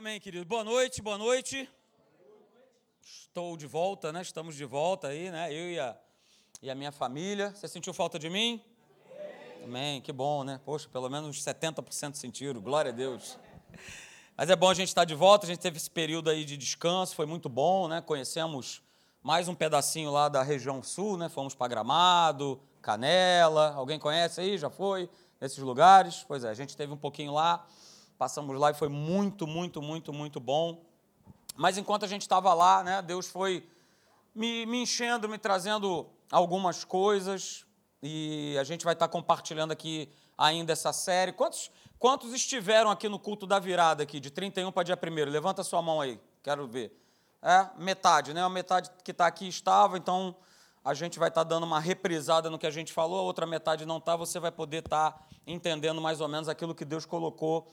Amém, querido. Boa noite, boa noite. Estou de volta, né? Estamos de volta aí, né? Eu e a, e a minha família. Você sentiu falta de mim? Amém. Amém, que bom, né? Poxa, pelo menos uns 70% sentiram, glória a Deus. Mas é bom a gente estar de volta, a gente teve esse período aí de descanso, foi muito bom, né? Conhecemos mais um pedacinho lá da região sul, né? Fomos para Gramado, Canela. Alguém conhece aí? Já foi nesses lugares? Pois é, a gente teve um pouquinho lá. Passamos lá e foi muito, muito, muito, muito bom. Mas enquanto a gente estava lá, né, Deus foi me, me enchendo, me trazendo algumas coisas. E a gente vai estar compartilhando aqui ainda essa série. Quantos, quantos estiveram aqui no culto da virada, aqui, de 31 para dia 1? Levanta sua mão aí, quero ver. É, metade, né? A metade que está aqui estava, então a gente vai estar dando uma reprisada no que a gente falou, a outra metade não está, você vai poder estar entendendo mais ou menos aquilo que Deus colocou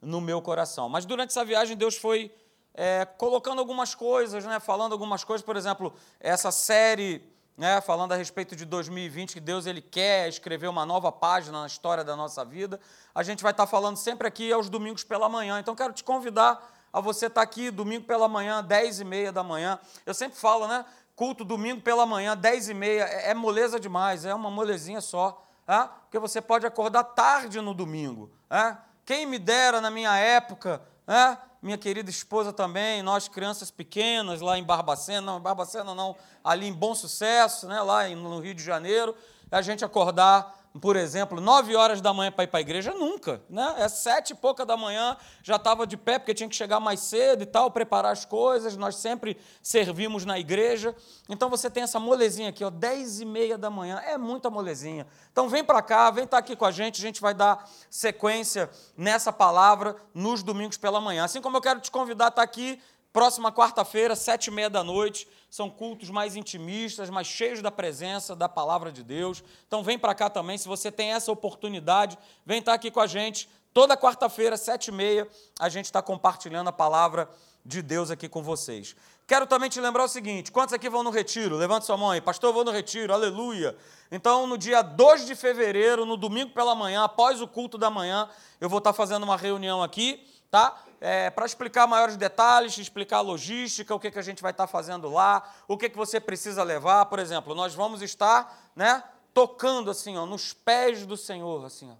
no meu coração. Mas durante essa viagem, Deus foi é, colocando algumas coisas, né, falando algumas coisas, por exemplo, essa série né, falando a respeito de 2020, que Deus ele quer escrever uma nova página na história da nossa vida. A gente vai estar falando sempre aqui aos domingos pela manhã. Então, quero te convidar a você estar aqui domingo pela manhã, 10 e meia da manhã. Eu sempre falo, né? Culto domingo pela manhã, 10 e meia, é, é moleza demais, é uma molezinha só. É? Porque você pode acordar tarde no domingo. É? Quem me dera na minha época, né? minha querida esposa também, nós crianças pequenas lá em Barbacena, não, em Barbacena não, ali em Bom Sucesso, né? lá no Rio de Janeiro, a gente acordar por exemplo, nove horas da manhã para ir para a igreja, nunca. Né? É sete e pouca da manhã, já estava de pé, porque tinha que chegar mais cedo e tal, preparar as coisas, nós sempre servimos na igreja. Então você tem essa molezinha aqui, ó, dez e meia da manhã, é muita molezinha. Então vem para cá, vem estar tá aqui com a gente, a gente vai dar sequência nessa palavra nos domingos pela manhã. Assim como eu quero te convidar a estar tá aqui Próxima quarta-feira, sete e meia da noite, são cultos mais intimistas, mais cheios da presença da palavra de Deus. Então vem para cá também, se você tem essa oportunidade, vem estar tá aqui com a gente. Toda quarta-feira, sete e meia, a gente está compartilhando a palavra de Deus aqui com vocês. Quero também te lembrar o seguinte: quantos aqui vão no retiro? Levanta sua mão aí. Pastor, eu vou no retiro, aleluia. Então, no dia 2 de fevereiro, no domingo pela manhã, após o culto da manhã, eu vou estar tá fazendo uma reunião aqui tá? É, para explicar maiores detalhes, explicar a logística, o que, que a gente vai estar tá fazendo lá, o que, que você precisa levar. Por exemplo, nós vamos estar né, tocando assim, ó, nos pés do Senhor, assim, ó,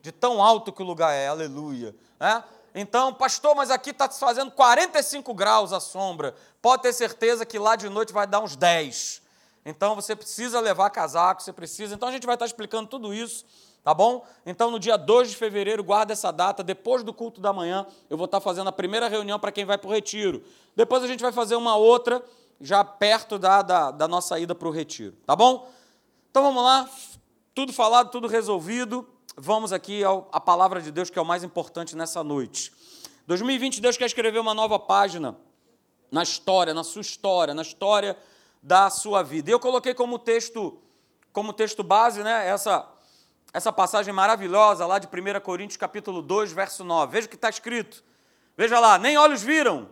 de tão alto que o lugar é, aleluia. Né? Então, pastor, mas aqui está fazendo 45 graus a sombra. Pode ter certeza que lá de noite vai dar uns 10. Então você precisa levar casaco, você precisa. Então a gente vai estar tá explicando tudo isso Tá bom? Então, no dia 2 de fevereiro, guarda essa data. Depois do culto da manhã, eu vou estar fazendo a primeira reunião para quem vai para o retiro. Depois a gente vai fazer uma outra, já perto da, da, da nossa ida para o retiro. Tá bom? Então vamos lá. Tudo falado, tudo resolvido. Vamos aqui à palavra de Deus, que é o mais importante nessa noite. 2020, Deus quer escrever uma nova página na história, na sua história, na história da sua vida. E eu coloquei como texto, como texto base, né, essa essa passagem maravilhosa lá de 1 Coríntios capítulo 2, verso 9. Veja o que está escrito. Veja lá, nem olhos viram,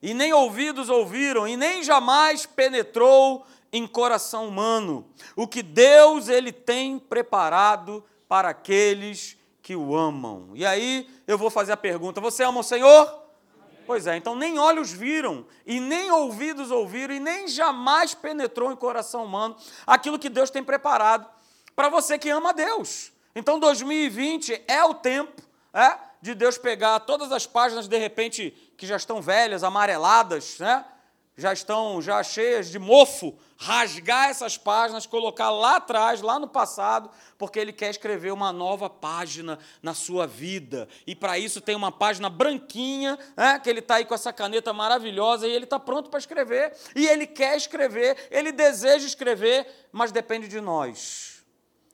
e nem ouvidos ouviram, e nem jamais penetrou em coração humano o que Deus ele tem preparado para aqueles que o amam. E aí eu vou fazer a pergunta: você ama o Senhor? Pois é, então nem olhos viram, e nem ouvidos ouviram, e nem jamais penetrou em coração humano aquilo que Deus tem preparado para você que ama Deus. Então 2020 é o tempo é, de Deus pegar todas as páginas, de repente, que já estão velhas, amareladas, né? já estão já cheias de mofo, rasgar essas páginas, colocar lá atrás, lá no passado, porque ele quer escrever uma nova página na sua vida. E para isso tem uma página branquinha, né, que ele está aí com essa caneta maravilhosa e ele está pronto para escrever. E ele quer escrever, ele deseja escrever, mas depende de nós.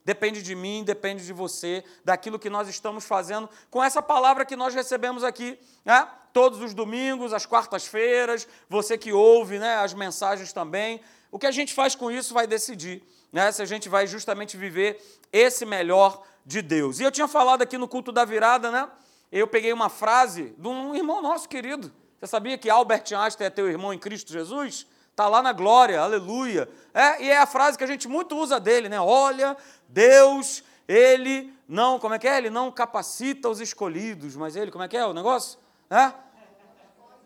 Depende de mim, depende de você, daquilo que nós estamos fazendo com essa palavra que nós recebemos aqui, né? todos os domingos, às quartas-feiras, você que ouve né, as mensagens também. O que a gente faz com isso vai decidir né, se a gente vai justamente viver esse melhor de Deus. E eu tinha falado aqui no culto da virada, né? Eu peguei uma frase de um irmão nosso querido. Você sabia que Albert Einstein é teu irmão em Cristo Jesus? Está lá na glória, aleluia. É, e é a frase que a gente muito usa dele, né? Olha, Deus, ele não, como é que é? Ele não capacita os escolhidos, mas ele, como é que é o negócio? É?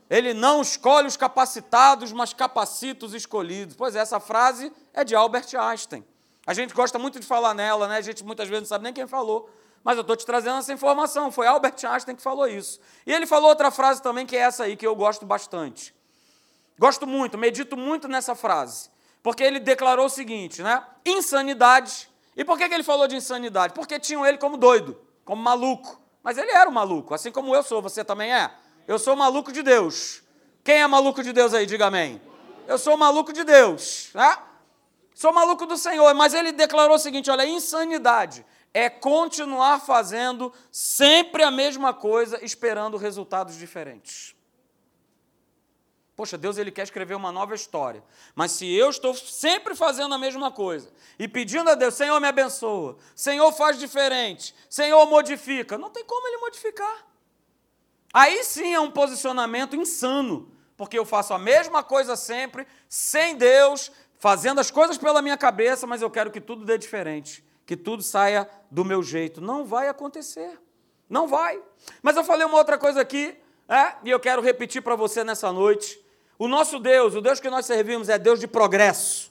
Ele não escolhe os capacitados, mas capacita os escolhidos. Pois é, essa frase é de Albert Einstein. A gente gosta muito de falar nela, né? A gente muitas vezes não sabe nem quem falou. Mas eu estou te trazendo essa informação. Foi Albert Einstein que falou isso. E ele falou outra frase também, que é essa aí, que eu gosto bastante. Gosto muito, medito muito nessa frase. Porque ele declarou o seguinte, né? Insanidade. E por que, que ele falou de insanidade? Porque tinham ele como doido, como maluco. Mas ele era um maluco, assim como eu sou, você também é. Eu sou maluco de Deus. Quem é maluco de Deus aí? Diga amém. Eu sou maluco de Deus. Né? Sou maluco do Senhor. Mas ele declarou o seguinte: olha, insanidade é continuar fazendo sempre a mesma coisa, esperando resultados diferentes. Poxa, Deus ele quer escrever uma nova história. Mas se eu estou sempre fazendo a mesma coisa e pedindo a Deus, Senhor me abençoa, Senhor faz diferente, Senhor modifica, não tem como ele modificar. Aí sim é um posicionamento insano, porque eu faço a mesma coisa sempre, sem Deus, fazendo as coisas pela minha cabeça, mas eu quero que tudo dê diferente, que tudo saia do meu jeito. Não vai acontecer. Não vai. Mas eu falei uma outra coisa aqui, é, e eu quero repetir para você nessa noite. O nosso Deus, o Deus que nós servimos, é Deus de progresso.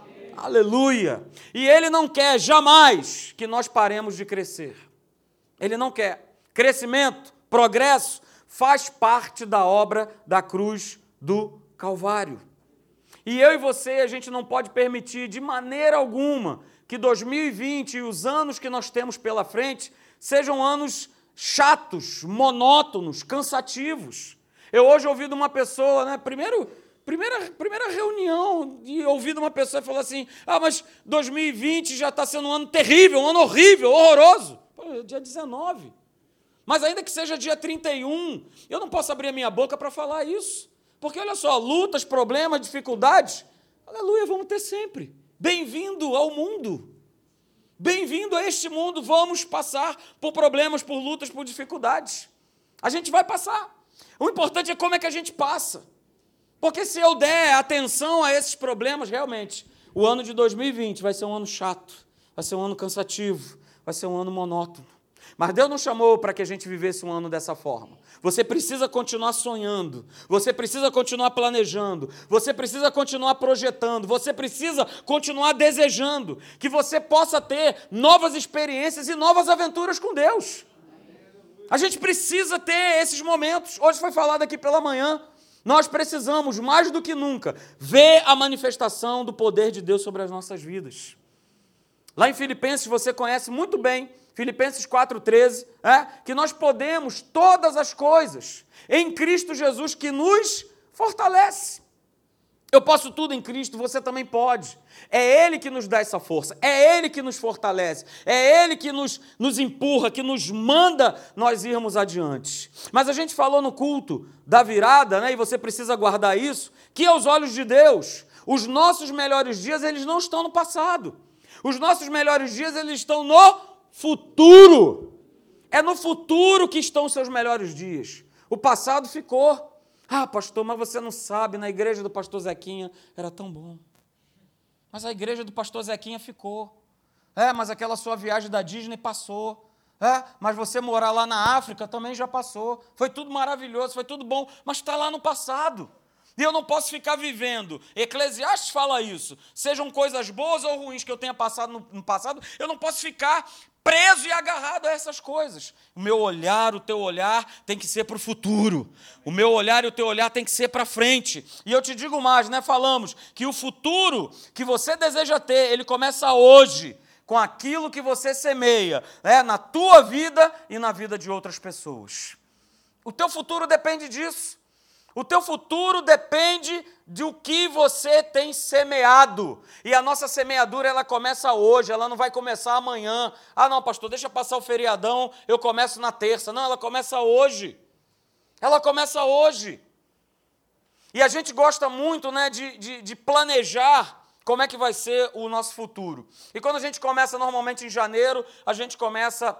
Amém. Aleluia. E Ele não quer jamais que nós paremos de crescer. Ele não quer. Crescimento Progresso faz parte da obra da cruz do Calvário. E eu e você, a gente não pode permitir de maneira alguma que 2020 e os anos que nós temos pela frente sejam anos chatos, monótonos, cansativos. Eu hoje ouvi de uma pessoa, né, primeiro, primeira, primeira reunião, e ouvi de uma pessoa e falou assim: ah, mas 2020 já está sendo um ano terrível, um ano horrível, horroroso. Pô, dia 19. Mas ainda que seja dia 31, eu não posso abrir a minha boca para falar isso. Porque olha só, lutas, problemas, dificuldades, aleluia, vamos ter sempre. Bem-vindo ao mundo. Bem-vindo a este mundo. Vamos passar por problemas, por lutas, por dificuldades. A gente vai passar. O importante é como é que a gente passa. Porque se eu der atenção a esses problemas, realmente, o ano de 2020 vai ser um ano chato, vai ser um ano cansativo, vai ser um ano monótono. Mas Deus não chamou para que a gente vivesse um ano dessa forma. Você precisa continuar sonhando, você precisa continuar planejando, você precisa continuar projetando, você precisa continuar desejando que você possa ter novas experiências e novas aventuras com Deus. A gente precisa ter esses momentos. Hoje foi falado aqui pela manhã. Nós precisamos, mais do que nunca, ver a manifestação do poder de Deus sobre as nossas vidas. Lá em Filipenses você conhece muito bem Filipenses 4,13, é, que nós podemos todas as coisas em Cristo Jesus que nos fortalece. Eu posso tudo em Cristo, você também pode. É Ele que nos dá essa força, é Ele que nos fortalece, é Ele que nos, nos empurra, que nos manda nós irmos adiante. Mas a gente falou no culto da virada, né, e você precisa guardar isso, que aos olhos de Deus, os nossos melhores dias, eles não estão no passado. Os nossos melhores dias, eles estão no futuro. É no futuro que estão os seus melhores dias. O passado ficou. Ah, pastor, mas você não sabe, na igreja do pastor Zequinha era tão bom. Mas a igreja do pastor Zequinha ficou. É, mas aquela sua viagem da Disney passou. É, mas você morar lá na África também já passou. Foi tudo maravilhoso, foi tudo bom, mas está lá no passado. E eu não posso ficar vivendo. Eclesiastes fala isso. Sejam coisas boas ou ruins que eu tenha passado no, no passado, eu não posso ficar preso e agarrado a essas coisas. O meu olhar, o teu olhar tem que ser para o futuro. O meu olhar e o teu olhar tem que ser para frente. E eu te digo mais, né? Falamos que o futuro que você deseja ter, ele começa hoje, com aquilo que você semeia, né? na tua vida e na vida de outras pessoas. O teu futuro depende disso. O teu futuro depende do que você tem semeado. E a nossa semeadura, ela começa hoje, ela não vai começar amanhã. Ah, não, pastor, deixa passar o feriadão, eu começo na terça. Não, ela começa hoje. Ela começa hoje. E a gente gosta muito né, de, de, de planejar como é que vai ser o nosso futuro. E quando a gente começa normalmente em janeiro, a gente começa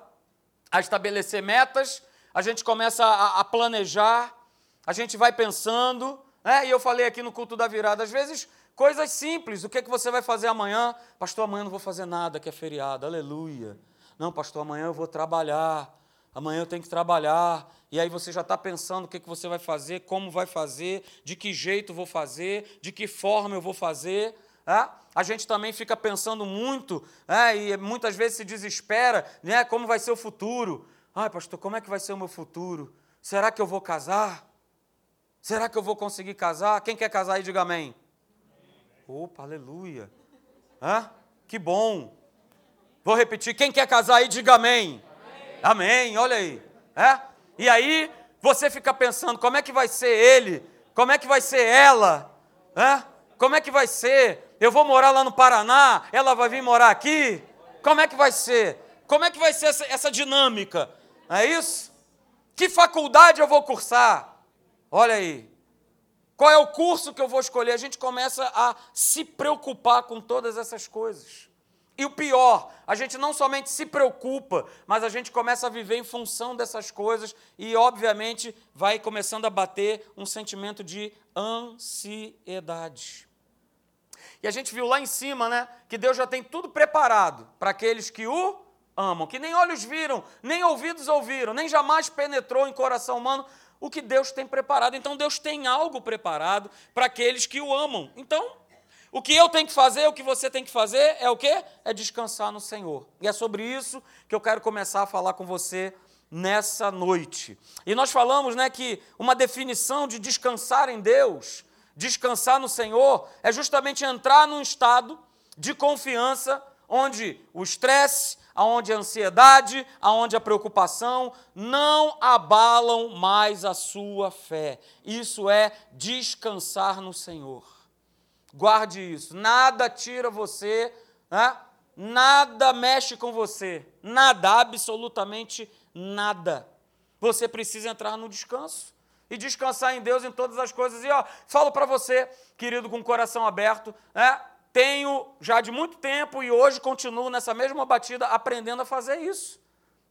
a estabelecer metas, a gente começa a, a planejar, a gente vai pensando, né? e eu falei aqui no culto da virada, às vezes coisas simples, o que, é que você vai fazer amanhã? Pastor, amanhã não vou fazer nada, que é feriado, aleluia. Não, pastor, amanhã eu vou trabalhar. amanhã eu tenho que trabalhar, e aí você já está pensando o que, que você vai fazer, como vai fazer, de que jeito vou fazer, de que forma eu vou fazer. É? A gente também fica pensando muito, é? e muitas vezes se desespera, né? como vai ser o futuro. Ai, pastor, como é que vai ser o meu futuro? Será que eu vou casar? Será que eu vou conseguir casar? Quem quer casar aí, diga amém. Opa, aleluia. Hã? Que bom. Vou repetir. Quem quer casar aí, diga amém. Amém, amém olha aí. É? E aí, você fica pensando, como é que vai ser ele? Como é que vai ser ela? É? Como é que vai ser? Eu vou morar lá no Paraná, ela vai vir morar aqui? Como é que vai ser? Como é que vai ser essa, essa dinâmica? É isso? Que faculdade eu vou cursar? Olha aí. Qual é o curso que eu vou escolher? A gente começa a se preocupar com todas essas coisas. E o pior, a gente não somente se preocupa, mas a gente começa a viver em função dessas coisas e, obviamente, vai começando a bater um sentimento de ansiedade. E a gente viu lá em cima, né, que Deus já tem tudo preparado para aqueles que o amam, que nem olhos viram, nem ouvidos ouviram, nem jamais penetrou em coração humano o que Deus tem preparado. Então Deus tem algo preparado para aqueles que o amam. Então, o que eu tenho que fazer, o que você tem que fazer é o quê? É descansar no Senhor. E é sobre isso que eu quero começar a falar com você nessa noite. E nós falamos, né, que uma definição de descansar em Deus, descansar no Senhor, é justamente entrar num estado de confiança onde o estresse, aonde a ansiedade, aonde a preocupação não abalam mais a sua fé. Isso é descansar no Senhor. Guarde isso. Nada tira você, né? nada mexe com você, nada, absolutamente nada. Você precisa entrar no descanso e descansar em Deus em todas as coisas. E ó, falo para você, querido, com o coração aberto, né? Tenho já de muito tempo e hoje continuo nessa mesma batida aprendendo a fazer isso.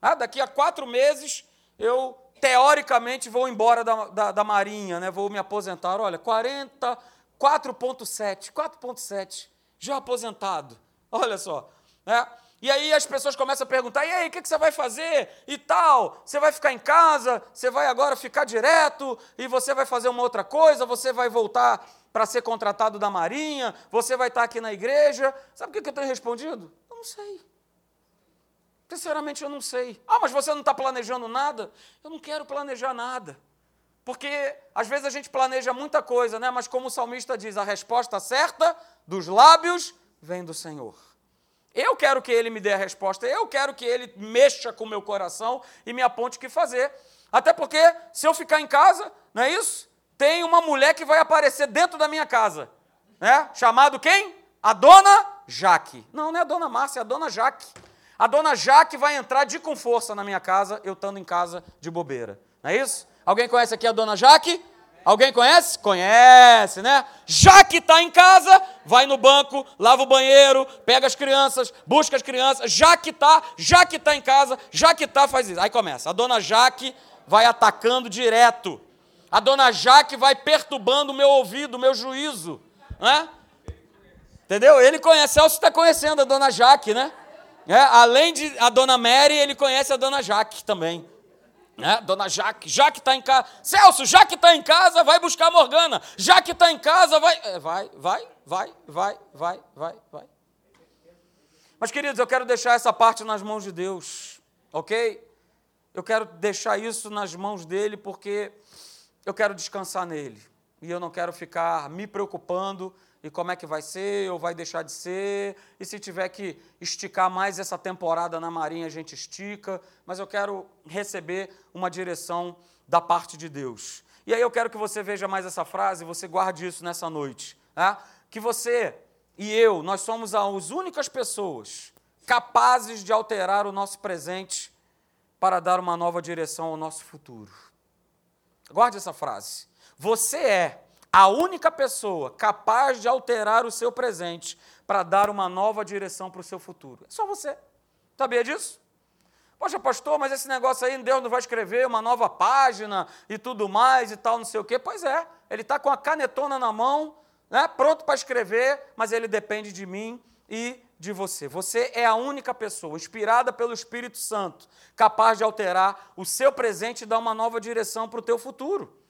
Ah, daqui a quatro meses eu teoricamente vou embora da, da, da Marinha, né? vou me aposentar. Olha, 40, 4,7, 4,7, já aposentado. Olha só. Né? E aí as pessoas começam a perguntar: e aí, o que você vai fazer? E tal? Você vai ficar em casa? Você vai agora ficar direto? E você vai fazer uma outra coisa? Você vai voltar para ser contratado da Marinha, você vai estar aqui na igreja. Sabe o que eu tenho respondido? Eu não sei. Sinceramente, eu não sei. Ah, mas você não está planejando nada? Eu não quero planejar nada. Porque às vezes a gente planeja muita coisa, né? mas como o salmista diz, a resposta certa dos lábios vem do Senhor. Eu quero que ele me dê a resposta, eu quero que ele mexa com o meu coração e me aponte o que fazer. Até porque, se eu ficar em casa, não é isso? tem uma mulher que vai aparecer dentro da minha casa, né? Chamado quem? A dona Jaque. Não, não é a dona Márcia, é a dona Jaque. A dona Jaque vai entrar de com força na minha casa, eu estando em casa de bobeira. Não é isso? Alguém conhece aqui a dona Jaque? Alguém conhece? Conhece, né? Já que está em casa, vai no banco, lava o banheiro, pega as crianças, busca as crianças. Já que está, já que está em casa, já que está, faz isso. Aí começa. A dona Jaque vai atacando direto. A dona Jaque vai perturbando o meu ouvido, o meu juízo. Né? Entendeu? Ele conhece, Celso está conhecendo a dona Jaque, né? É, além de a dona Mary, ele conhece a dona Jaque também. Né? Dona Jaque, já que está em casa. Celso, já que está em casa, vai buscar a Morgana. Já que está em casa, vai. É, vai, vai, vai, vai, vai, vai, vai. Mas, queridos, eu quero deixar essa parte nas mãos de Deus, ok? Eu quero deixar isso nas mãos dele porque eu quero descansar nele. E eu não quero ficar me preocupando e como é que vai ser, ou vai deixar de ser, e se tiver que esticar mais essa temporada na Marinha, a gente estica, mas eu quero receber uma direção da parte de Deus. E aí eu quero que você veja mais essa frase, você guarde isso nessa noite, tá? que você e eu, nós somos as únicas pessoas capazes de alterar o nosso presente para dar uma nova direção ao nosso futuro. Guarde essa frase. Você é a única pessoa capaz de alterar o seu presente para dar uma nova direção para o seu futuro. É só você. Sabia disso? Poxa, pastor, mas esse negócio aí, Deus não vai escrever uma nova página e tudo mais e tal, não sei o quê. Pois é, ele está com a canetona na mão, né, pronto para escrever, mas ele depende de mim e de você. Você é a única pessoa inspirada pelo Espírito Santo capaz de alterar o seu presente e dar uma nova direção para o teu futuro.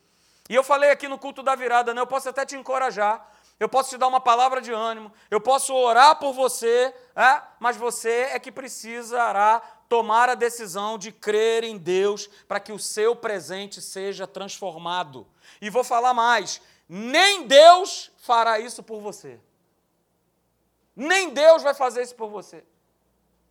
E eu falei aqui no culto da virada, né? Eu posso até te encorajar, eu posso te dar uma palavra de ânimo, eu posso orar por você, é? mas você é que precisará tomar a decisão de crer em Deus para que o seu presente seja transformado. E vou falar mais: nem Deus fará isso por você. Nem Deus vai fazer isso por você.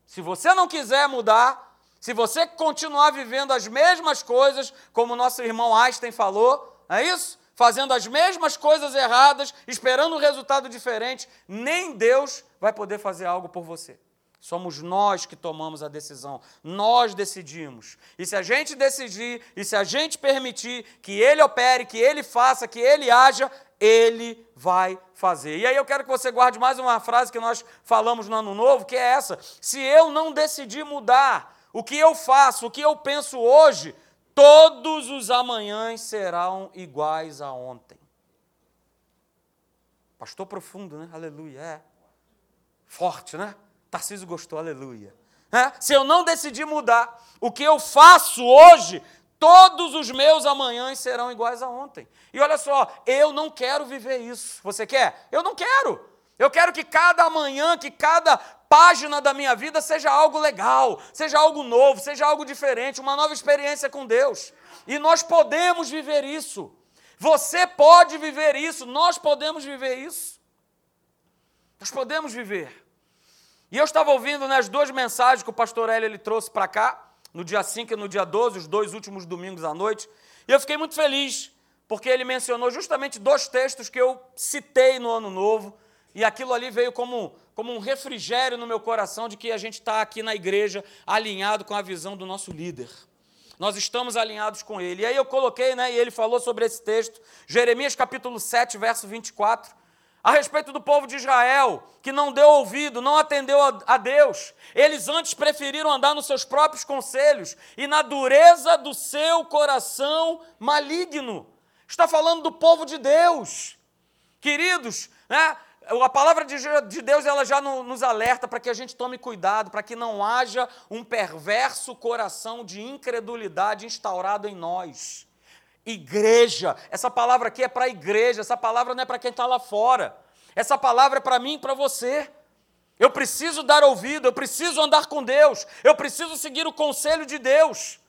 Se você não quiser mudar, se você continuar vivendo as mesmas coisas, como nosso irmão Einstein falou, é isso? Fazendo as mesmas coisas erradas, esperando um resultado diferente, nem Deus vai poder fazer algo por você. Somos nós que tomamos a decisão, nós decidimos. E se a gente decidir, e se a gente permitir que Ele opere, que Ele faça, que Ele haja, Ele vai fazer. E aí eu quero que você guarde mais uma frase que nós falamos no Ano Novo, que é essa: se eu não decidir mudar o que eu faço, o que eu penso hoje, todos os amanhãs serão iguais a ontem. Pastor profundo, né? Aleluia. É. Forte, né? Tarcísio gostou, aleluia. É? Se eu não decidir mudar o que eu faço hoje, todos os meus amanhãs serão iguais a ontem. E olha só, eu não quero viver isso. Você quer? Eu não quero. Eu quero que cada amanhã, que cada página da minha vida seja algo legal, seja algo novo, seja algo diferente, uma nova experiência com Deus. E nós podemos viver isso. Você pode viver isso, nós podemos viver isso. Nós podemos viver. E eu estava ouvindo né, as duas mensagens que o pastor Hélio ele trouxe para cá, no dia 5 e no dia 12, os dois últimos domingos à noite. E eu fiquei muito feliz, porque ele mencionou justamente dois textos que eu citei no Ano Novo, e aquilo ali veio como, como um refrigério no meu coração de que a gente está aqui na igreja alinhado com a visão do nosso líder. Nós estamos alinhados com ele. E aí eu coloquei, né, e ele falou sobre esse texto, Jeremias capítulo 7, verso 24 a respeito do povo de Israel, que não deu ouvido, não atendeu a, Deus. Eles antes preferiram andar nos seus próprios conselhos e na dureza do seu coração maligno. Está falando do povo de Deus. Queridos, né? A palavra de Deus ela já nos alerta para que a gente tome cuidado, para que não haja um perverso coração de incredulidade instaurado em nós. Igreja, essa palavra aqui é para a igreja, essa palavra não é para quem está lá fora. Essa palavra é para mim e para você. Eu preciso dar ouvido, eu preciso andar com Deus, eu preciso seguir o conselho de Deus,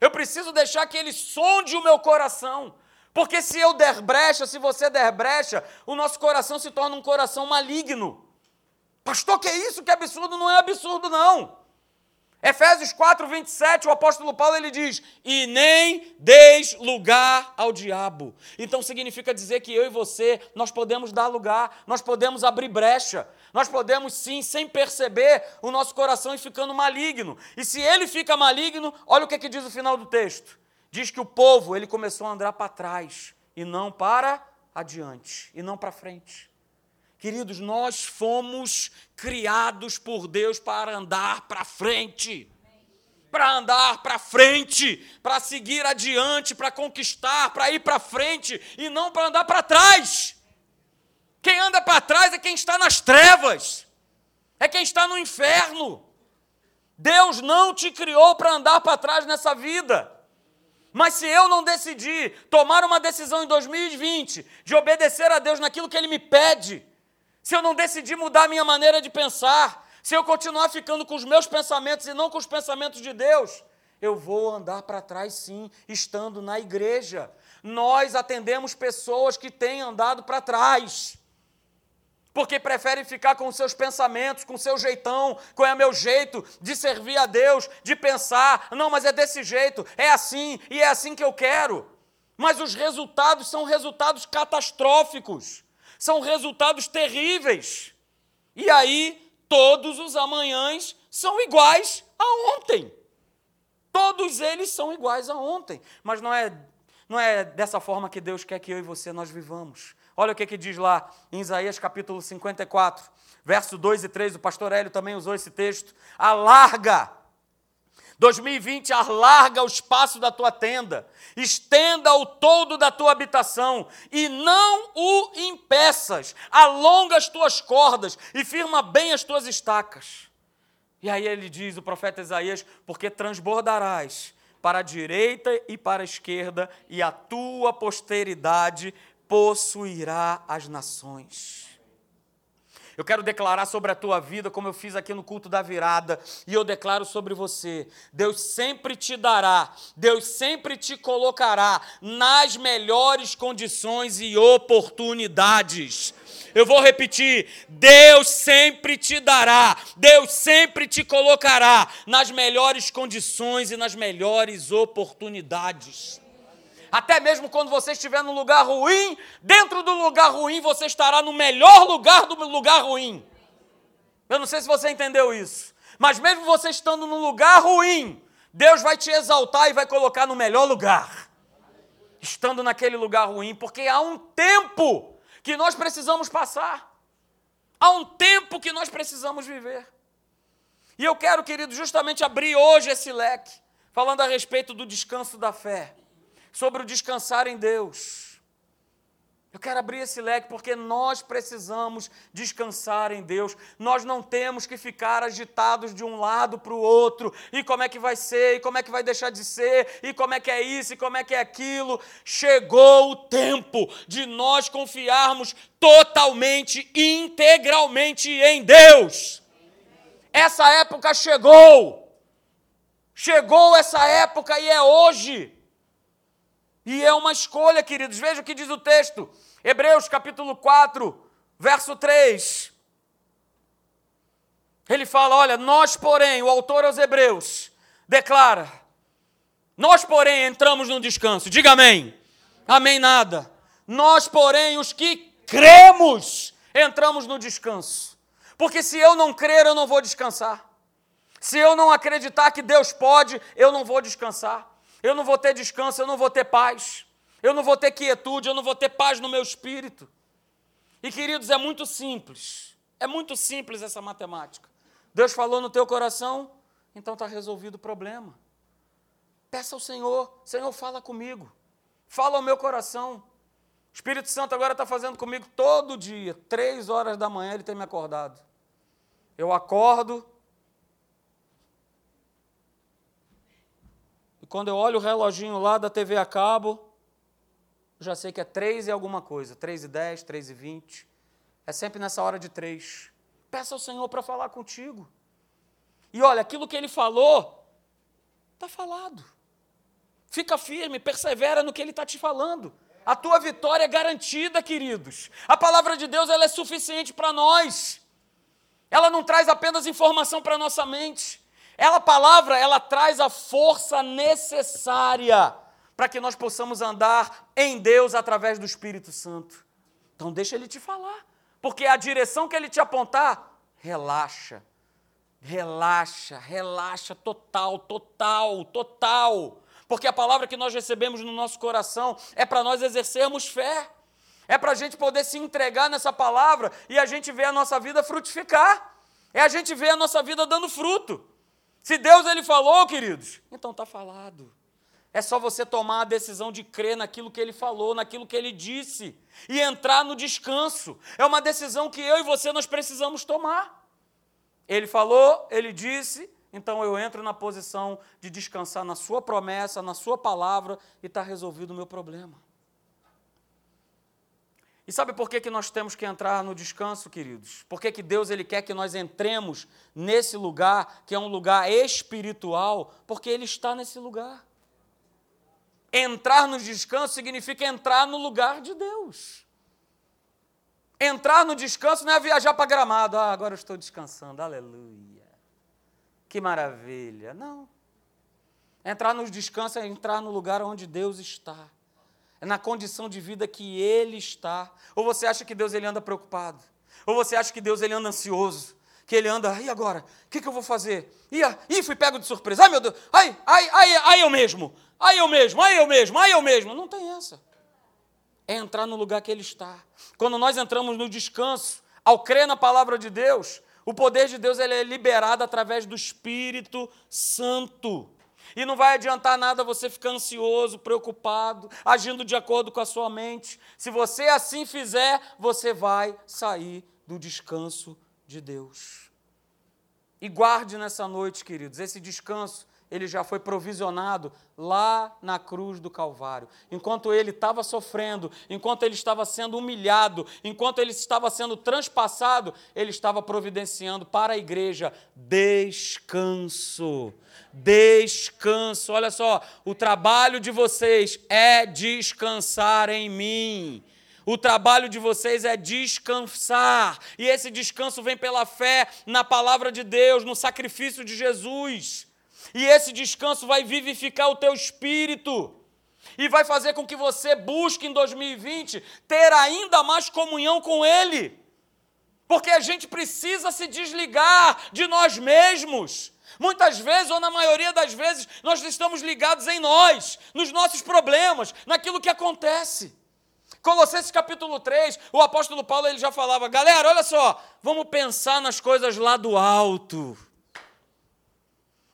eu preciso deixar que Ele sonde o meu coração, porque se eu der brecha, se você der brecha, o nosso coração se torna um coração maligno. Pastor, que é isso? Que absurdo? Não é absurdo, não. Efésios 4, 27, o apóstolo Paulo ele diz: E nem deis lugar ao diabo. Então significa dizer que eu e você, nós podemos dar lugar, nós podemos abrir brecha, nós podemos sim, sem perceber, o nosso coração ir ficando maligno. E se ele fica maligno, olha o que, que diz o final do texto: diz que o povo ele começou a andar para trás e não para adiante, e não para frente. Queridos, nós fomos criados por Deus para andar para frente. Para andar para frente, para seguir adiante, para conquistar, para ir para frente e não para andar para trás. Quem anda para trás é quem está nas trevas, é quem está no inferno. Deus não te criou para andar para trás nessa vida. Mas se eu não decidir tomar uma decisão em 2020 de obedecer a Deus naquilo que Ele me pede, se eu não decidir mudar a minha maneira de pensar, se eu continuar ficando com os meus pensamentos e não com os pensamentos de Deus, eu vou andar para trás sim, estando na igreja. Nós atendemos pessoas que têm andado para trás. Porque preferem ficar com seus pensamentos, com seu jeitão, com é meu jeito de servir a Deus, de pensar, não, mas é desse jeito, é assim e é assim que eu quero. Mas os resultados são resultados catastróficos são resultados terríveis. E aí, todos os amanhãs são iguais a ontem. Todos eles são iguais a ontem. Mas não é, não é dessa forma que Deus quer que eu e você nós vivamos. Olha o que, que diz lá em Isaías capítulo 54, verso 2 e 3. O pastor Hélio também usou esse texto. Alarga, 2020, alarga o espaço da tua tenda, estenda o todo da tua habitação e não o impeças. Alonga as tuas cordas e firma bem as tuas estacas. E aí ele diz, o profeta Isaías: porque transbordarás para a direita e para a esquerda, e a tua posteridade possuirá as nações. Eu quero declarar sobre a tua vida, como eu fiz aqui no culto da virada, e eu declaro sobre você: Deus sempre te dará, Deus sempre te colocará nas melhores condições e oportunidades. Eu vou repetir: Deus sempre te dará, Deus sempre te colocará nas melhores condições e nas melhores oportunidades. Até mesmo quando você estiver num lugar ruim, dentro do lugar ruim você estará no melhor lugar do lugar ruim. Eu não sei se você entendeu isso, mas mesmo você estando num lugar ruim, Deus vai te exaltar e vai colocar no melhor lugar. Estando naquele lugar ruim, porque há um tempo que nós precisamos passar. Há um tempo que nós precisamos viver. E eu quero, querido, justamente abrir hoje esse leque, falando a respeito do descanso da fé sobre o descansar em Deus. Eu quero abrir esse leque porque nós precisamos descansar em Deus. Nós não temos que ficar agitados de um lado para o outro. E como é que vai ser? E como é que vai deixar de ser? E como é que é isso? E como é que é aquilo? Chegou o tempo de nós confiarmos totalmente, integralmente em Deus. Essa época chegou. Chegou essa época e é hoje. E é uma escolha, queridos. Veja o que diz o texto. Hebreus capítulo 4, verso 3. Ele fala: Olha, nós, porém, o autor aos Hebreus declara: Nós, porém, entramos no descanso. Diga amém. Amém, nada. Nós, porém, os que cremos, entramos no descanso. Porque se eu não crer, eu não vou descansar. Se eu não acreditar que Deus pode, eu não vou descansar eu não vou ter descanso, eu não vou ter paz, eu não vou ter quietude, eu não vou ter paz no meu espírito. E queridos, é muito simples, é muito simples essa matemática. Deus falou no teu coração, então está resolvido o problema. Peça ao Senhor, Senhor, fala comigo, fala ao meu coração. O Espírito Santo agora está fazendo comigo todo dia, três horas da manhã, ele tem me acordado. Eu acordo, quando eu olho o reloginho lá da TV a cabo, já sei que é 3 e alguma coisa, 3 e 10, 3 e 20. É sempre nessa hora de 3. Peça ao Senhor para falar contigo. E olha, aquilo que ele falou, está falado. Fica firme, persevera no que ele está te falando. A tua vitória é garantida, queridos. A palavra de Deus ela é suficiente para nós. Ela não traz apenas informação para nossa mente. Ela palavra, ela traz a força necessária para que nós possamos andar em Deus através do Espírito Santo. Então deixa ele te falar, porque a direção que ele te apontar, relaxa. Relaxa, relaxa total, total, total. Porque a palavra que nós recebemos no nosso coração é para nós exercermos fé. É para a gente poder se entregar nessa palavra e a gente ver a nossa vida frutificar. É a gente ver a nossa vida dando fruto. Se Deus ele falou, queridos, então está falado. É só você tomar a decisão de crer naquilo que ele falou, naquilo que ele disse e entrar no descanso. É uma decisão que eu e você nós precisamos tomar. Ele falou, ele disse, então eu entro na posição de descansar na sua promessa, na sua palavra e está resolvido o meu problema. E sabe por que, que nós temos que entrar no descanso, queridos? Por que, que Deus ele quer que nós entremos nesse lugar, que é um lugar espiritual? Porque Ele está nesse lugar. Entrar no descanso significa entrar no lugar de Deus. Entrar no descanso não é viajar para gramado. Ah, agora eu estou descansando, aleluia. Que maravilha. Não. Entrar no descanso é entrar no lugar onde Deus está na condição de vida que ele está. Ou você acha que Deus ele anda preocupado? Ou você acha que Deus ele anda ansioso? Que ele anda, e agora? O que, que eu vou fazer? Ih, ih, fui pego de surpresa. Ai, meu Deus. Ai, ai, ai, ai, eu mesmo. Ai, eu mesmo. Ai, eu mesmo. Ai, eu mesmo. Não tem essa. É entrar no lugar que ele está. Quando nós entramos no descanso, ao crer na palavra de Deus, O poder de Deus ele é liberado através do Espírito Santo. E não vai adiantar nada você ficar ansioso, preocupado, agindo de acordo com a sua mente. Se você assim fizer, você vai sair do descanso de Deus. E guarde nessa noite, queridos, esse descanso ele já foi provisionado lá na cruz do Calvário. Enquanto ele estava sofrendo, enquanto ele estava sendo humilhado, enquanto ele estava sendo transpassado, ele estava providenciando para a igreja descanso. Descanso. Olha só, o trabalho de vocês é descansar em mim. O trabalho de vocês é descansar. E esse descanso vem pela fé na palavra de Deus, no sacrifício de Jesus. E esse descanso vai vivificar o teu espírito e vai fazer com que você busque em 2020 ter ainda mais comunhão com Ele. Porque a gente precisa se desligar de nós mesmos. Muitas vezes, ou na maioria das vezes, nós estamos ligados em nós, nos nossos problemas, naquilo que acontece. Colossenses capítulo 3, o apóstolo Paulo ele já falava: galera, olha só, vamos pensar nas coisas lá do alto.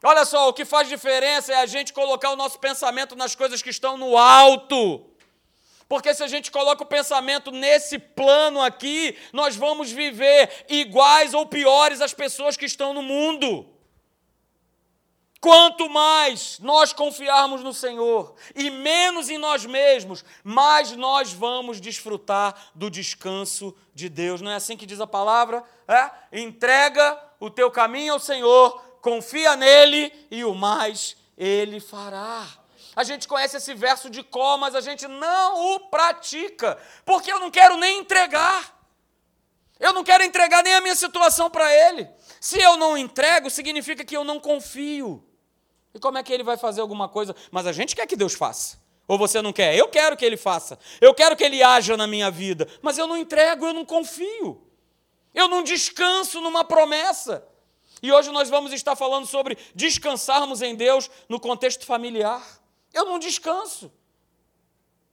Olha só, o que faz diferença é a gente colocar o nosso pensamento nas coisas que estão no alto. Porque se a gente coloca o pensamento nesse plano aqui, nós vamos viver iguais ou piores às pessoas que estão no mundo. Quanto mais nós confiarmos no Senhor e menos em nós mesmos, mais nós vamos desfrutar do descanso de Deus. Não é assim que diz a palavra? É? Entrega o teu caminho ao Senhor confia nele e o mais ele fará. A gente conhece esse verso de có, mas a gente não o pratica, porque eu não quero nem entregar. Eu não quero entregar nem a minha situação para ele. Se eu não entrego, significa que eu não confio. E como é que ele vai fazer alguma coisa? Mas a gente quer que Deus faça. Ou você não quer? Eu quero que ele faça. Eu quero que ele haja na minha vida. Mas eu não entrego, eu não confio. Eu não descanso numa promessa. E hoje nós vamos estar falando sobre descansarmos em Deus no contexto familiar. Eu não descanso.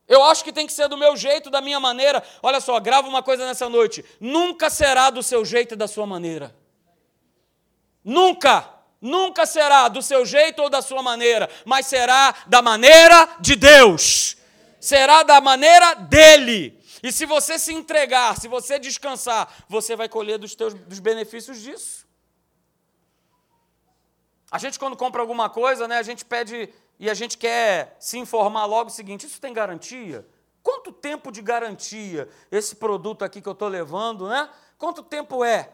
Eu acho que tem que ser do meu jeito, da minha maneira. Olha só, grava uma coisa nessa noite. Nunca será do seu jeito e da sua maneira. Nunca, nunca será do seu jeito ou da sua maneira, mas será da maneira de Deus. Será da maneira dele. E se você se entregar, se você descansar, você vai colher dos, teus, dos benefícios disso. A gente, quando compra alguma coisa, né, a gente pede e a gente quer se informar logo o seguinte: isso tem garantia? Quanto tempo de garantia esse produto aqui que eu estou levando, né? Quanto tempo é?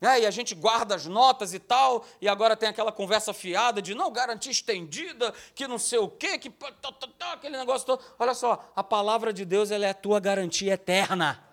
é? E a gente guarda as notas e tal, e agora tem aquela conversa fiada de não, garantia estendida, que não sei o quê, que tá, tá, tá, aquele negócio todo. Olha só, a palavra de Deus ela é a tua garantia eterna.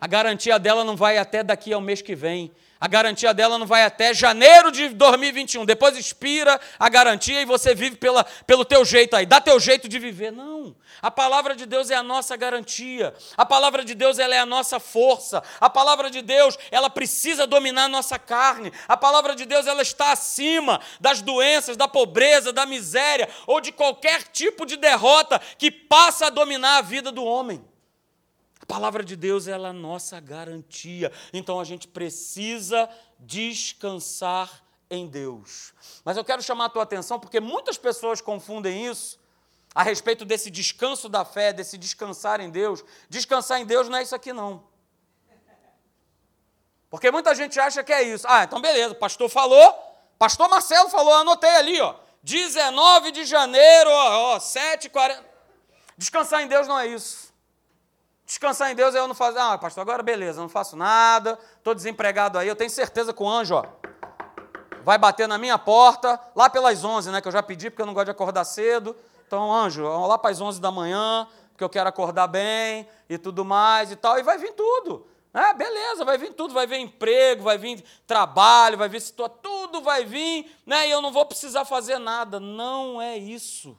A garantia dela não vai até daqui ao mês que vem. A garantia dela não vai até janeiro de 2021. Depois expira a garantia e você vive pela, pelo teu jeito aí. Dá teu jeito de viver. Não. A palavra de Deus é a nossa garantia. A palavra de Deus ela é a nossa força. A palavra de Deus ela precisa dominar a nossa carne. A palavra de Deus ela está acima das doenças, da pobreza, da miséria ou de qualquer tipo de derrota que passa a dominar a vida do homem. A palavra de Deus é a nossa garantia. Então a gente precisa descansar em Deus. Mas eu quero chamar a tua atenção porque muitas pessoas confundem isso a respeito desse descanso da fé, desse descansar em Deus. Descansar em Deus não é isso aqui não. Porque muita gente acha que é isso. Ah, então beleza, o pastor falou, pastor Marcelo falou, anotei ali, ó. 19 de janeiro, ó, ó 7h40. Descansar em Deus não é isso. Descansar em Deus é eu não fazer. Ah, pastor, agora beleza, não faço nada, estou desempregado aí. Eu tenho certeza que o anjo ó, vai bater na minha porta, lá pelas 11, né? Que eu já pedi, porque eu não gosto de acordar cedo. Então, anjo, lá para as 11 da manhã, porque eu quero acordar bem e tudo mais e tal. E vai vir tudo. É, beleza, vai vir tudo, vai vir emprego, vai vir trabalho, vai vir situação, tudo vai vir, né? E eu não vou precisar fazer nada. Não é isso.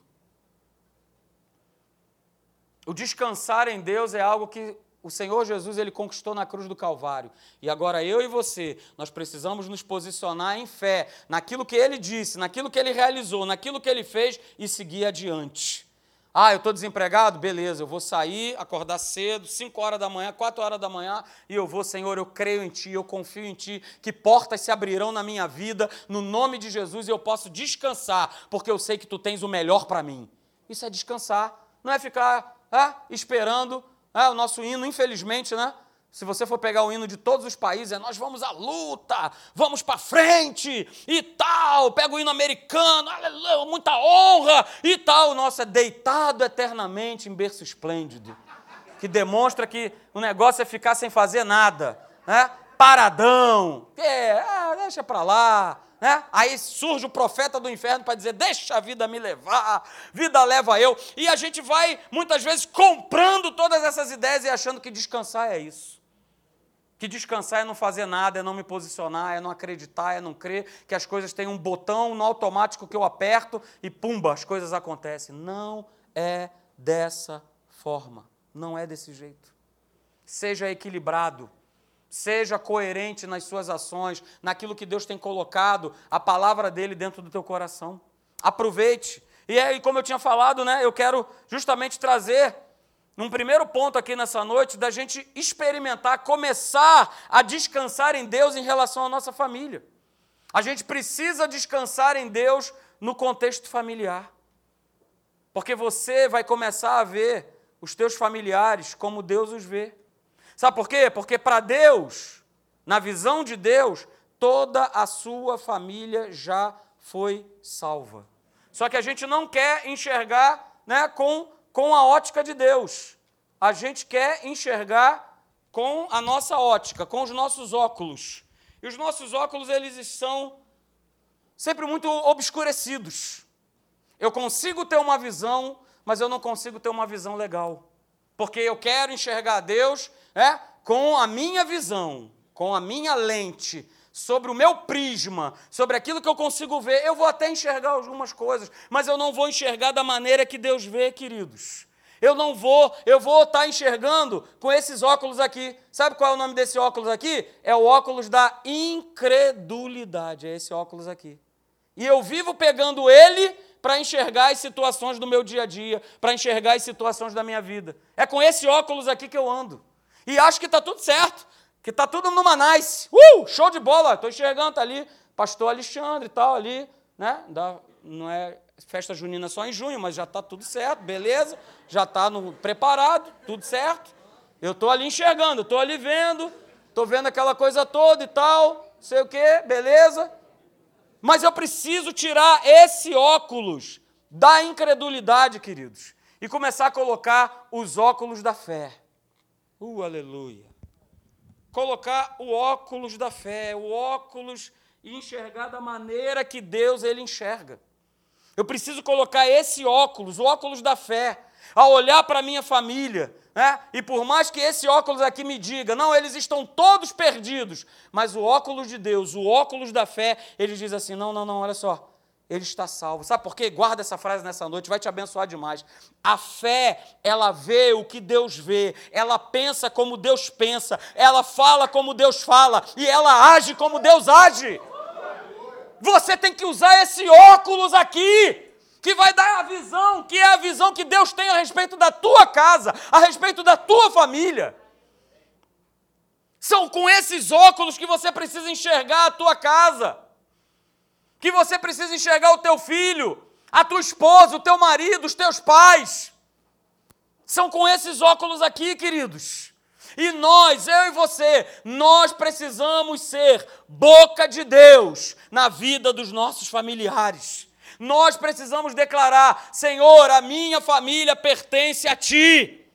O descansar em Deus é algo que o Senhor Jesus ele conquistou na cruz do Calvário. E agora eu e você, nós precisamos nos posicionar em fé naquilo que ele disse, naquilo que ele realizou, naquilo que ele fez e seguir adiante. Ah, eu estou desempregado? Beleza, eu vou sair, acordar cedo, 5 horas da manhã, 4 horas da manhã, e eu vou, Senhor, eu creio em Ti, eu confio em Ti, que portas se abrirão na minha vida, no nome de Jesus, e eu posso descansar, porque eu sei que Tu tens o melhor para mim. Isso é descansar, não é ficar é, esperando é, o nosso hino, infelizmente, né? Se você for pegar o hino de todos os países, é nós vamos à luta, vamos para frente e tal. Pega o hino americano, aleluia, muita honra e tal. Nossa, é deitado eternamente em berço esplêndido, que demonstra que o negócio é ficar sem fazer nada, né? Paradão, é, ah, deixa para lá, né? Aí surge o profeta do inferno para dizer: Deixa a vida me levar, vida leva eu. E a gente vai, muitas vezes, comprando todas essas ideias e achando que descansar é isso. Que descansar é não fazer nada, é não me posicionar, é não acreditar, é não crer que as coisas têm um botão no automático que eu aperto e pumba, as coisas acontecem. Não é dessa forma. Não é desse jeito. Seja equilibrado. Seja coerente nas suas ações, naquilo que Deus tem colocado, a palavra dele dentro do teu coração. Aproveite. E aí, como eu tinha falado, né, eu quero justamente trazer num primeiro ponto aqui nessa noite, da gente experimentar, começar a descansar em Deus em relação à nossa família. A gente precisa descansar em Deus no contexto familiar. Porque você vai começar a ver os teus familiares como Deus os vê. Sabe por quê? Porque para Deus, na visão de Deus, toda a sua família já foi salva. Só que a gente não quer enxergar né, com com a ótica de Deus. A gente quer enxergar com a nossa ótica, com os nossos óculos. E os nossos óculos, eles são sempre muito obscurecidos. Eu consigo ter uma visão, mas eu não consigo ter uma visão legal. Porque eu quero enxergar Deus é, com a minha visão, com a minha lente, sobre o meu prisma, sobre aquilo que eu consigo ver, eu vou até enxergar algumas coisas, mas eu não vou enxergar da maneira que Deus vê, queridos. Eu não vou, eu vou estar tá enxergando com esses óculos aqui. Sabe qual é o nome desse óculos aqui? É o óculos da incredulidade, é esse óculos aqui. E eu vivo pegando ele para enxergar as situações do meu dia a dia, para enxergar as situações da minha vida. É com esse óculos aqui que eu ando. E acho que está tudo certo que tá tudo numa nice. Uh, show de bola. Estou enxergando, tá ali, pastor Alexandre e tal, ali, né? Não é festa junina só em junho, mas já está tudo certo, beleza? Já está preparado, tudo certo. Eu estou ali enxergando, estou ali vendo, estou vendo aquela coisa toda e tal, sei o quê, beleza? Mas eu preciso tirar esse óculos da incredulidade, queridos, e começar a colocar os óculos da fé. Uh, aleluia colocar o óculos da fé, o óculos e enxergar da maneira que Deus ele enxerga. Eu preciso colocar esse óculos, o óculos da fé, a olhar para a minha família, né? E por mais que esse óculos aqui me diga, não, eles estão todos perdidos, mas o óculos de Deus, o óculos da fé, ele diz assim: não, não, não, olha só, ele está salvo. Sabe por quê? Guarda essa frase nessa noite, vai te abençoar demais. A fé, ela vê o que Deus vê, ela pensa como Deus pensa, ela fala como Deus fala e ela age como Deus age. Você tem que usar esse óculos aqui, que vai dar a visão, que é a visão que Deus tem a respeito da tua casa, a respeito da tua família. São com esses óculos que você precisa enxergar a tua casa que você precisa enxergar o teu filho, a tua esposa, o teu marido, os teus pais. São com esses óculos aqui, queridos. E nós, eu e você, nós precisamos ser boca de Deus na vida dos nossos familiares. Nós precisamos declarar: Senhor, a minha família pertence a Ti.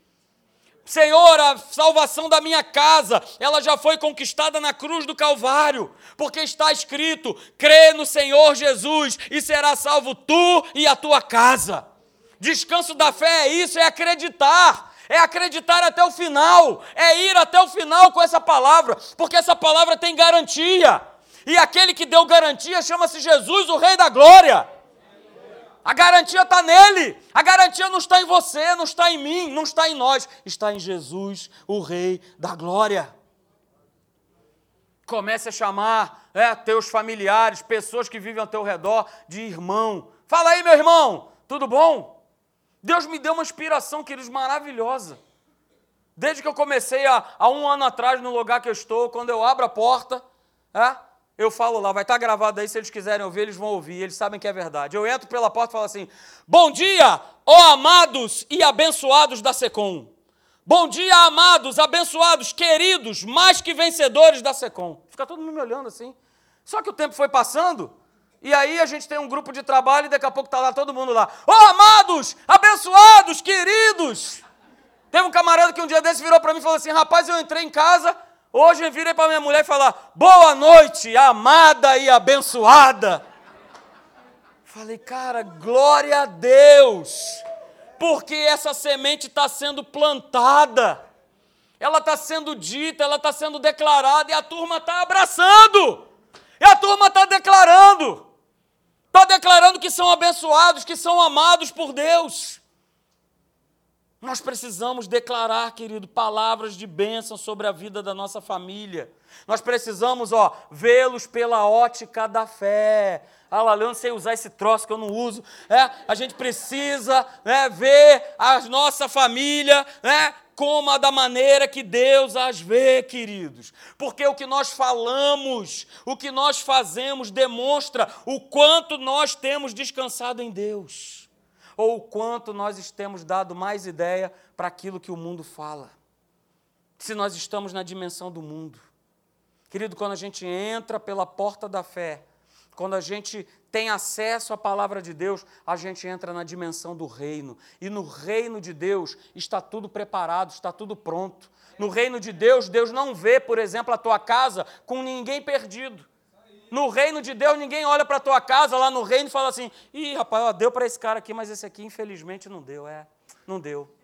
Senhor, a salvação da minha casa, ela já foi conquistada na cruz do Calvário, porque está escrito: crê no Senhor Jesus e será salvo tu e a tua casa. Descanso da fé é isso, é acreditar, é acreditar até o final, é ir até o final com essa palavra, porque essa palavra tem garantia, e aquele que deu garantia chama-se Jesus, o Rei da Glória. A garantia está nele. A garantia não está em você, não está em mim, não está em nós. Está em Jesus, o Rei da Glória. Comece a chamar é, teus familiares, pessoas que vivem ao teu redor, de irmão. Fala aí, meu irmão, tudo bom? Deus me deu uma inspiração, queridos, maravilhosa. Desde que eu comecei há, há um ano atrás no lugar que eu estou, quando eu abro a porta, é, eu falo lá, vai estar gravado aí, se eles quiserem ouvir, eles vão ouvir, eles sabem que é verdade. Eu entro pela porta e falo assim: Bom dia, ó amados e abençoados da Secom. Bom dia, amados, abençoados, queridos, mais que vencedores da Secom. Fica todo mundo me olhando assim. Só que o tempo foi passando, e aí a gente tem um grupo de trabalho e daqui a pouco está lá todo mundo lá. Ó oh, amados, abençoados, queridos. Teve um camarada que um dia desse virou para mim e falou assim: rapaz, eu entrei em casa, hoje eu virei para minha mulher e falar: boa noite, amada e abençoada. Falei, cara, glória a Deus porque essa semente está sendo plantada, ela está sendo dita, ela está sendo declarada e a turma está abraçando, e a turma está declarando, está declarando que são abençoados, que são amados por Deus. Nós precisamos declarar, querido, palavras de bênção sobre a vida da nossa família. Nós precisamos, ó, vê-los pela ótica da fé. Ah, lá, eu não sei usar esse troço que eu não uso. É, a gente precisa né, ver a nossa família né, como a da maneira que Deus as vê, queridos. Porque o que nós falamos, o que nós fazemos, demonstra o quanto nós temos descansado em Deus. Ou o quanto nós temos dado mais ideia para aquilo que o mundo fala. Se nós estamos na dimensão do mundo. Querido, quando a gente entra pela porta da fé, quando a gente tem acesso à palavra de Deus, a gente entra na dimensão do reino. E no reino de Deus está tudo preparado, está tudo pronto. No reino de Deus, Deus não vê, por exemplo, a tua casa com ninguém perdido. No reino de Deus, ninguém olha para a tua casa lá no reino e fala assim: ih, rapaz, ó, deu para esse cara aqui, mas esse aqui infelizmente não deu. É, não deu.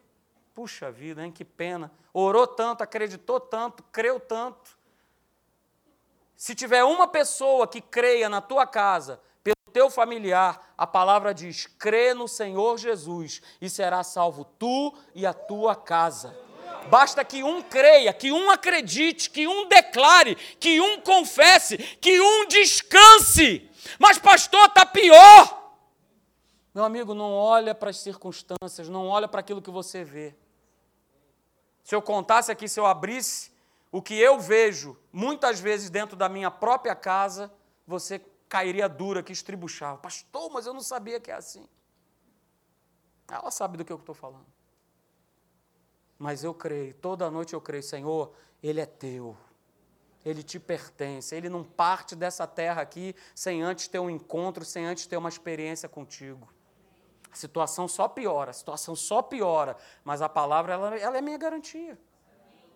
Puxa vida, hein, que pena. Orou tanto, acreditou tanto, creu tanto. Se tiver uma pessoa que creia na tua casa, pelo teu familiar, a palavra diz: crê no Senhor Jesus e será salvo tu e a tua casa. Basta que um creia, que um acredite, que um declare, que um confesse, que um descanse. Mas, pastor, está pior. Meu amigo, não olha para as circunstâncias, não olha para aquilo que você vê. Se eu contasse aqui, se eu abrisse o que eu vejo muitas vezes dentro da minha própria casa, você cairia dura que estribuchava. Pastor, mas eu não sabia que é assim. Ela sabe do que eu estou falando. Mas eu creio, toda noite eu creio, Senhor, Ele é teu. Ele te pertence. Ele não parte dessa terra aqui sem antes ter um encontro, sem antes ter uma experiência contigo. A situação só piora, a situação só piora, mas a palavra ela, ela é minha garantia.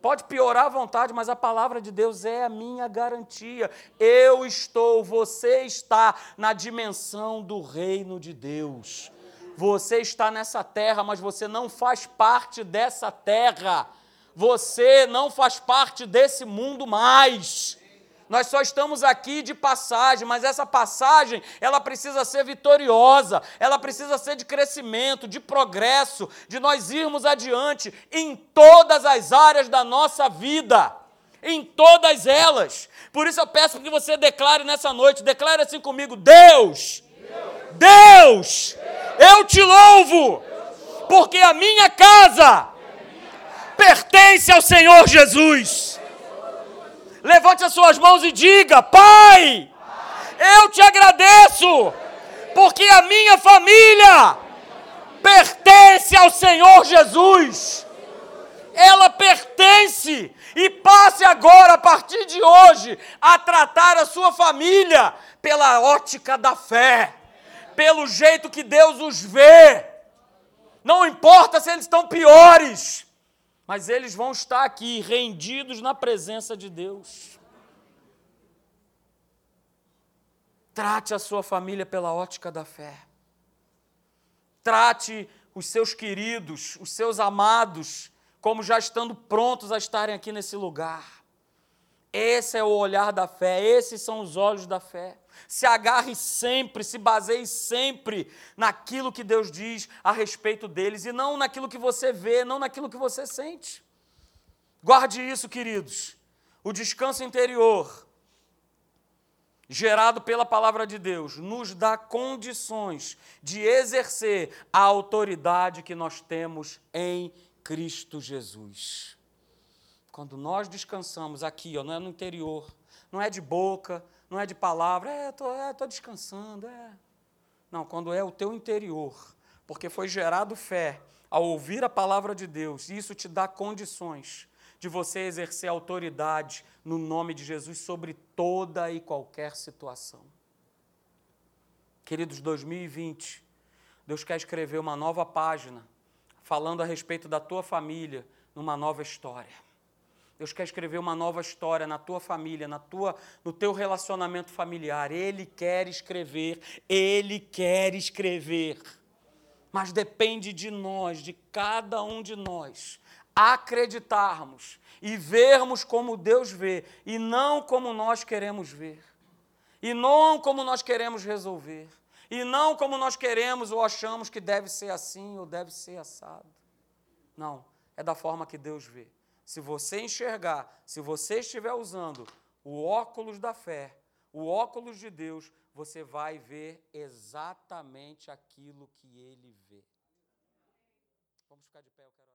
Pode piorar à vontade, mas a palavra de Deus é a minha garantia. Eu estou, você está na dimensão do reino de Deus. Você está nessa terra, mas você não faz parte dessa terra. Você não faz parte desse mundo mais. Nós só estamos aqui de passagem, mas essa passagem, ela precisa ser vitoriosa, ela precisa ser de crescimento, de progresso, de nós irmos adiante em todas as áreas da nossa vida. Em todas elas. Por isso eu peço que você declare nessa noite, declare assim comigo: Deus, Deus, eu te louvo, porque a minha casa pertence ao Senhor Jesus. Levante as suas mãos e diga: Pai, eu te agradeço, porque a minha família pertence ao Senhor Jesus. Ela pertence e passe agora, a partir de hoje, a tratar a sua família pela ótica da fé, pelo jeito que Deus os vê. Não importa se eles estão piores, mas eles vão estar aqui rendidos na presença de Deus. Trate a sua família pela ótica da fé. Trate os seus queridos, os seus amados, como já estando prontos a estarem aqui nesse lugar. Esse é o olhar da fé, esses são os olhos da fé. Se agarre sempre, se baseie sempre naquilo que Deus diz a respeito deles e não naquilo que você vê, não naquilo que você sente. Guarde isso, queridos. O descanso interior gerado pela palavra de Deus, nos dá condições de exercer a autoridade que nós temos em Cristo Jesus. Quando nós descansamos aqui, ó, não é no interior, não é de boca, não é de palavra, é, estou é, tô descansando, é. Não, quando é o teu interior, porque foi gerado fé ao ouvir a palavra de Deus, e isso te dá condições de você exercer autoridade no nome de Jesus sobre toda e qualquer situação. Queridos, 2020, Deus quer escrever uma nova página falando a respeito da tua família numa nova história. Deus quer escrever uma nova história na tua família, na tua, no teu relacionamento familiar. Ele quer escrever, ele quer escrever. Mas depende de nós, de cada um de nós, acreditarmos e vermos como Deus vê e não como nós queremos ver. E não como nós queremos resolver. E não como nós queremos ou achamos que deve ser assim ou deve ser assado. Não, é da forma que Deus vê. Se você enxergar, se você estiver usando o óculos da fé, o óculos de Deus, você vai ver exatamente aquilo que ele vê. Vamos ficar de pé, eu quero